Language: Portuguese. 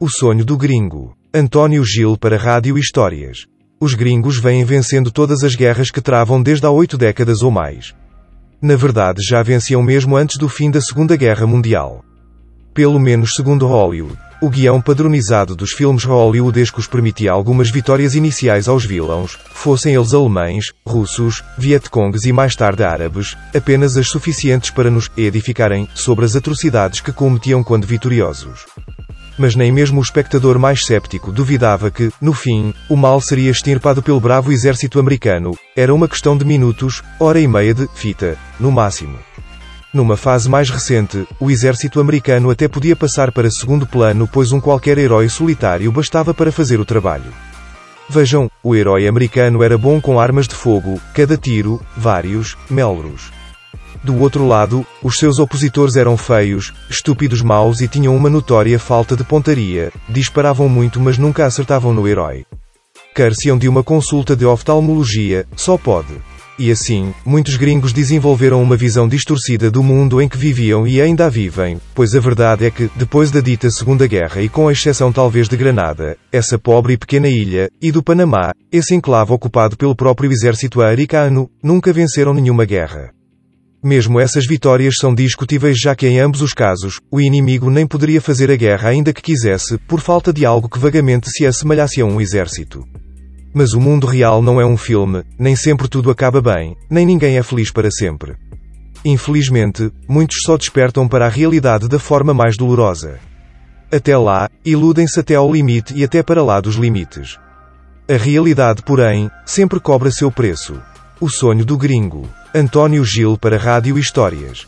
O sonho do gringo. António Gil para Rádio Histórias. Os gringos vêm vencendo todas as guerras que travam desde há oito décadas ou mais. Na verdade já venciam mesmo antes do fim da Segunda Guerra Mundial. Pelo menos segundo Hollywood. O guião padronizado dos filmes hollywoodescos permitia algumas vitórias iniciais aos vilões, fossem eles alemães, russos, vietcongues e mais tarde árabes, apenas as suficientes para nos edificarem sobre as atrocidades que cometiam quando vitoriosos. Mas nem mesmo o espectador mais céptico duvidava que, no fim, o mal seria extirpado pelo bravo exército americano. Era uma questão de minutos, hora e meia de fita, no máximo. Numa fase mais recente, o exército americano até podia passar para segundo plano, pois um qualquer herói solitário bastava para fazer o trabalho. Vejam, o herói americano era bom com armas de fogo, cada tiro, vários, melros. Do outro lado, os seus opositores eram feios, estúpidos maus e tinham uma notória falta de pontaria, disparavam muito mas nunca acertavam no herói. Careciam de uma consulta de oftalmologia, só pode. E assim, muitos gringos desenvolveram uma visão distorcida do mundo em que viviam e ainda vivem, pois a verdade é que, depois da dita Segunda Guerra e com a exceção talvez de Granada, essa pobre e pequena ilha, e do Panamá, esse enclave ocupado pelo próprio exército americano, nunca venceram nenhuma guerra. Mesmo essas vitórias são discutíveis já que em ambos os casos, o inimigo nem poderia fazer a guerra ainda que quisesse, por falta de algo que vagamente se assemelhasse a um exército. Mas o mundo real não é um filme, nem sempre tudo acaba bem, nem ninguém é feliz para sempre. Infelizmente, muitos só despertam para a realidade da forma mais dolorosa. Até lá, iludem-se até ao limite e até para lá dos limites. A realidade, porém, sempre cobra seu preço. O sonho do gringo. António Gil para Rádio Histórias.